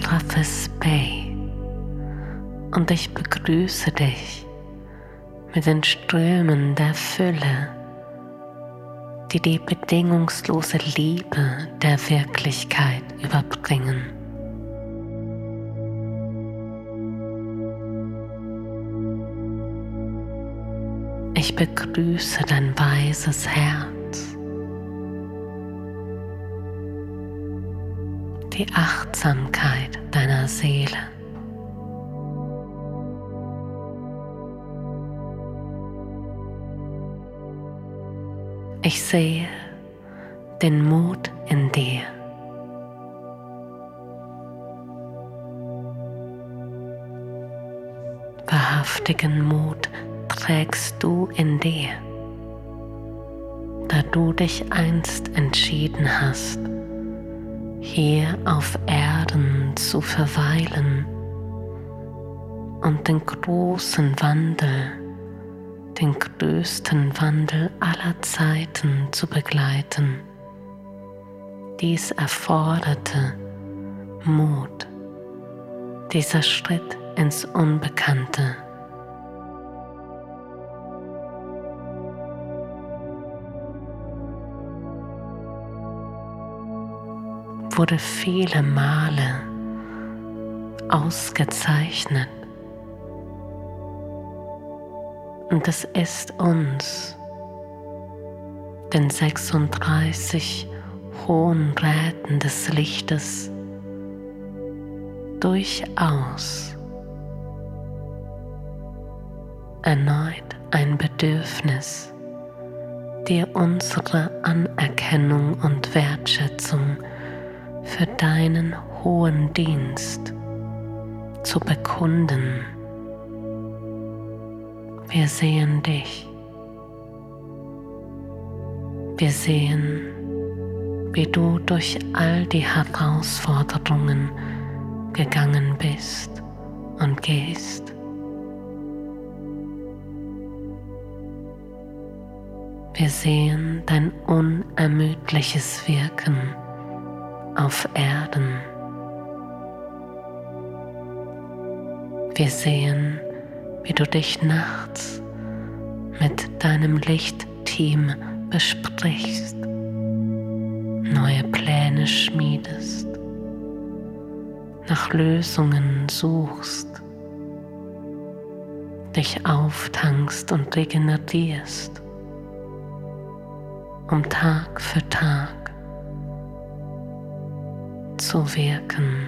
Seraphis Bay und ich begrüße dich mit den Strömen der Fülle, die die bedingungslose Liebe der Wirklichkeit überbringen. Ich begrüße dein weises Herz die Achtsamkeit deiner Seele. Ich sehe den Mut in dir. Wahrhaftigen Mut trägst du in dir, da du dich einst entschieden hast, hier auf Erden zu verweilen und den großen Wandel, den größten Wandel aller Zeiten zu begleiten. Dies erforderte Mut, dieser Schritt ins Unbekannte. Wurde viele Male ausgezeichnet. Und es ist uns, den 36 hohen Räten des Lichtes, durchaus erneut ein Bedürfnis, dir unsere Anerkennung und Wertschätzung für deinen hohen Dienst zu bekunden. Wir sehen dich. Wir sehen, wie du durch all die Herausforderungen gegangen bist und gehst. Wir sehen dein unermüdliches Wirken auf Erden. Wir sehen, wie du dich nachts mit deinem Lichtteam besprichst, neue Pläne schmiedest, nach Lösungen suchst, dich auftankst und regenerierst, um Tag für Tag zu wirken.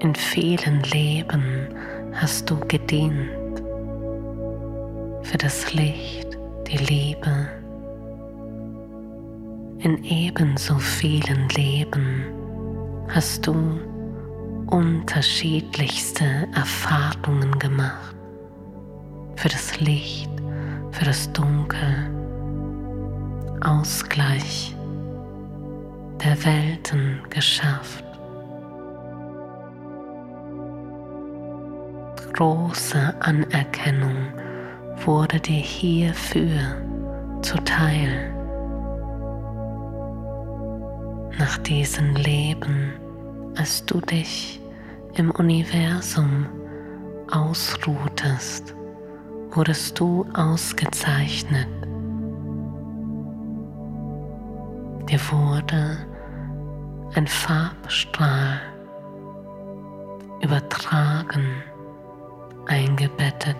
In vielen Leben hast du gedient für das Licht, die Liebe. In ebenso vielen Leben hast du unterschiedlichste Erfahrungen gemacht für das Licht, für das Dunkel, Ausgleich der Welten geschafft. Große Anerkennung wurde dir hierfür zuteil. Nach diesem Leben, als du dich im Universum ausruhtest, wurdest du ausgezeichnet Dir wurde ein Farbstrahl übertragen, eingebettet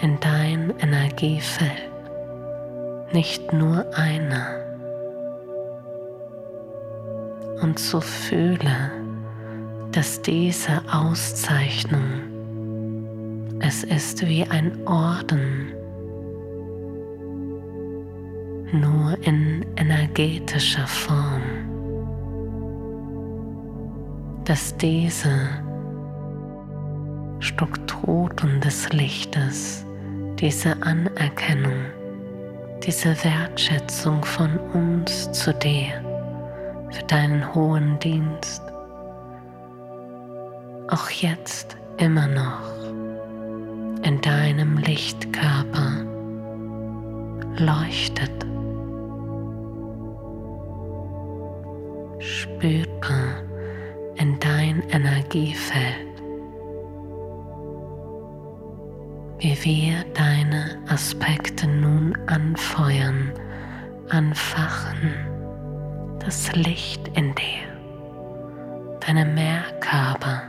in dein Energiefeld, nicht nur einer. Und so fühle, dass diese Auszeichnung, es ist wie ein Orden, nur in energetischer Form, dass diese Strukturen des Lichtes, diese Anerkennung, diese Wertschätzung von uns zu dir für deinen hohen Dienst auch jetzt immer noch in deinem Lichtkörper leuchtet. Spüre in dein Energiefeld, wie wir deine Aspekte nun anfeuern, anfachen, das Licht in dir, deine Mehrkörper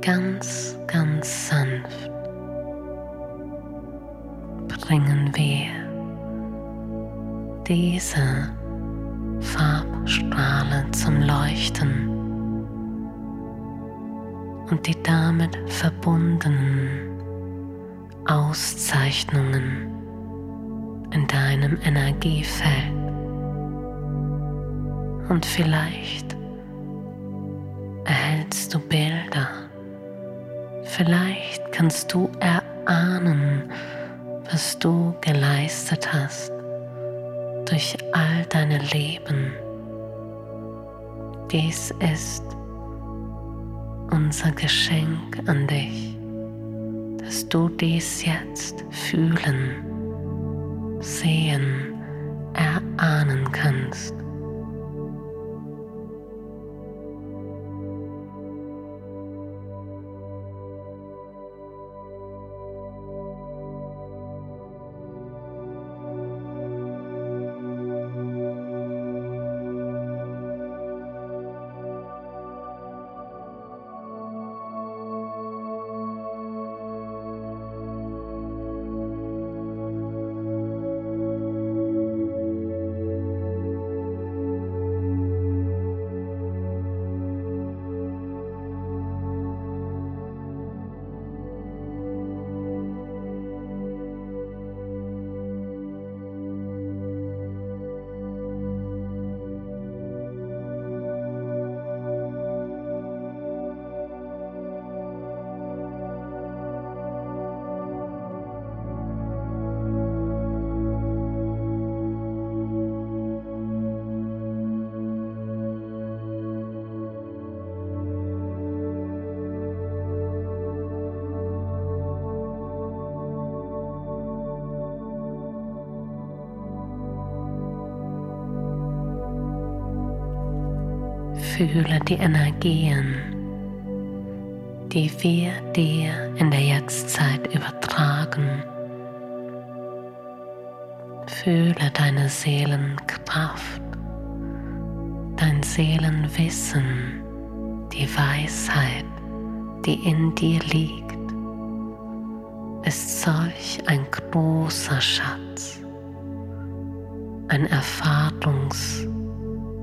ganz, ganz sanft bringen wir diese Farbstrahle zum Leuchten und die damit verbundenen Auszeichnungen in deinem Energiefeld. Und vielleicht erhältst du Bilder Vielleicht kannst du erahnen, was du geleistet hast durch all deine Leben. Dies ist unser Geschenk an dich, dass du dies jetzt fühlen, sehen, erahnen kannst. Fühle die Energien, die wir dir in der Jetztzeit übertragen. Fühle deine Seelenkraft, dein Seelenwissen, die Weisheit, die in dir liegt, ist solch ein großer Schatz, ein Erfahrungs-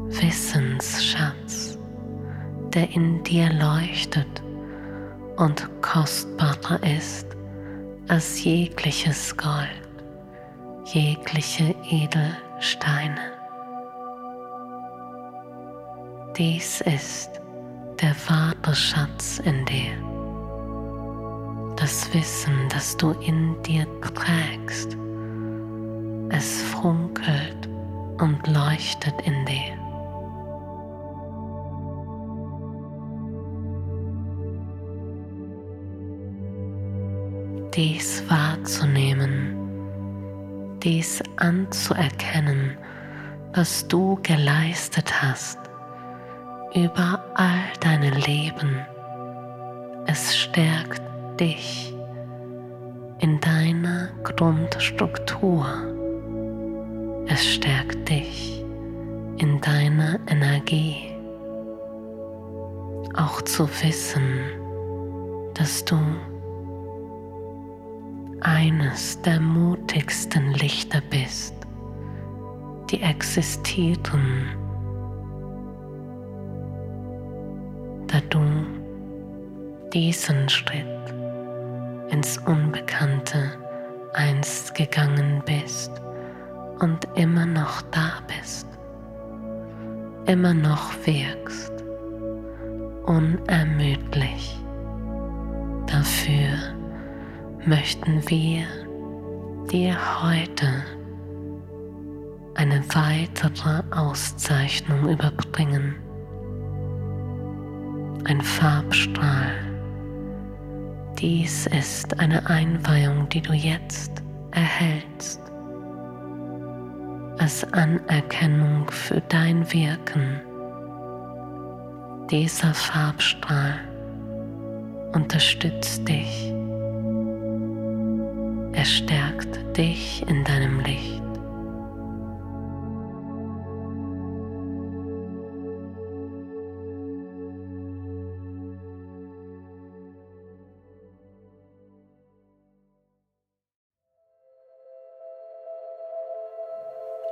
Wissensschatz, der in dir leuchtet und kostbarer ist als jegliches Gold, jegliche Edelsteine. Dies ist der wahre Schatz in dir, das Wissen, das du in dir trägst. Es funkelt und leuchtet in dir. Dies wahrzunehmen, dies anzuerkennen, was du geleistet hast über all deine Leben. Es stärkt dich in deiner Grundstruktur, Es stärkt dich in deiner Energie. Auch zu wissen, dass du eines der mutigsten Lichter bist, die existieren, da du diesen Schritt ins Unbekannte einst gegangen bist und immer noch da bist, immer noch wirkst, unermüdlich. Dafür möchten wir dir heute eine weitere Auszeichnung überbringen. Ein Farbstrahl. Dies ist eine Einweihung, die du jetzt erhältst als Anerkennung für dein Wirken. Dieser Farbstrahl unterstützt dich. Er stärkt dich in deinem Licht.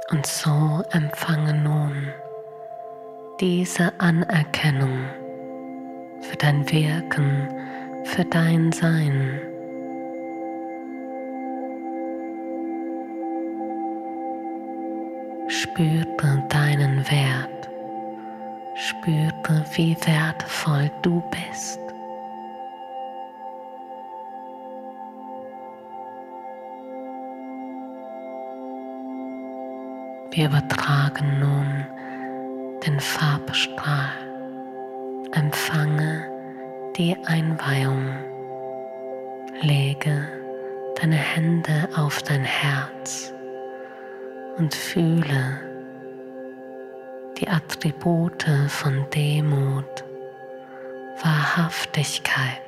Und so empfange nun diese Anerkennung für dein Wirken, für dein Sein. Spüre deinen Wert, spüre, wie wertvoll du bist. Wir übertragen nun den Farbstrahl. Empfange die Einweihung. Lege deine Hände auf dein Herz und fühle die Attribute von Demut, Wahrhaftigkeit,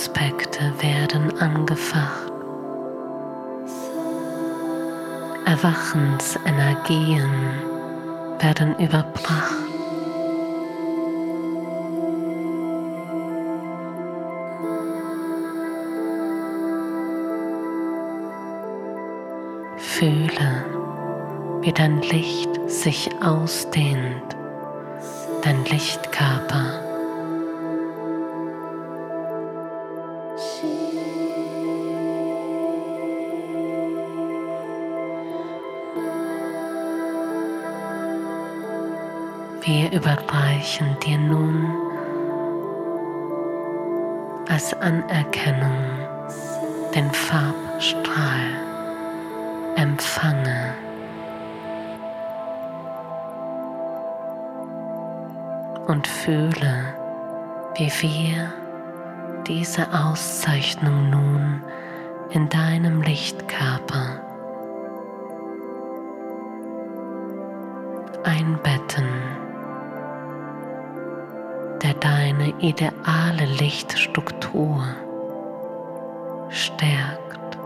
Aspekte werden angefacht. Erwachensenergien werden überbracht. Fühle, wie dein Licht sich ausdehnt, dein Lichtkörper. Überreichen dir nun als Anerkennung den Farbstrahl empfange. Und fühle, wie wir diese Auszeichnung nun in deinem Lichtkörper einbetten, deine ideale Lichtstruktur stärkt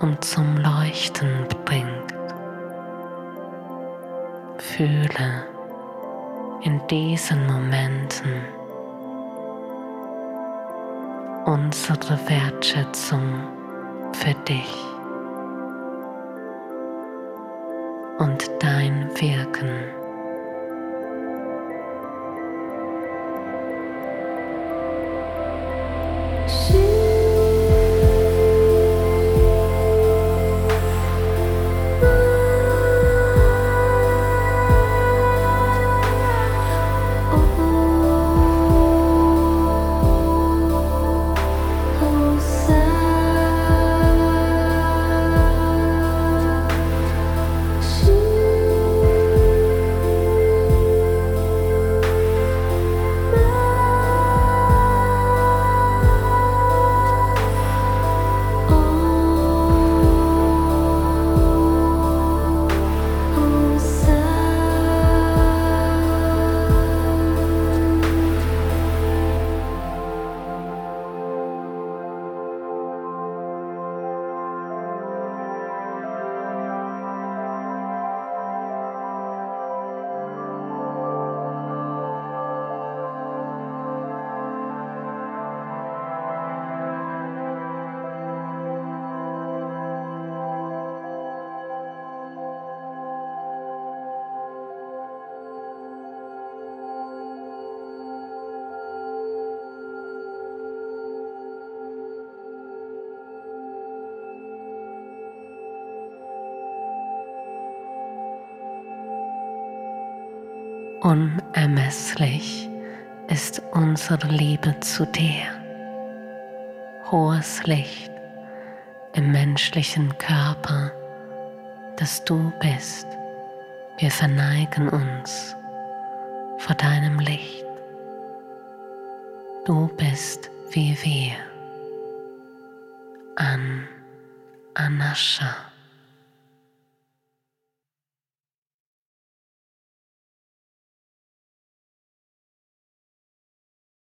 und zum Leuchten bringt. Fühle in diesen Momenten unsere Wertschätzung für dich und dein Wirken. Unermesslich ist unsere Liebe zu dir. Hohes Licht im menschlichen Körper, das du bist. Wir verneigen uns vor deinem Licht. Du bist wie wir. An Anascha.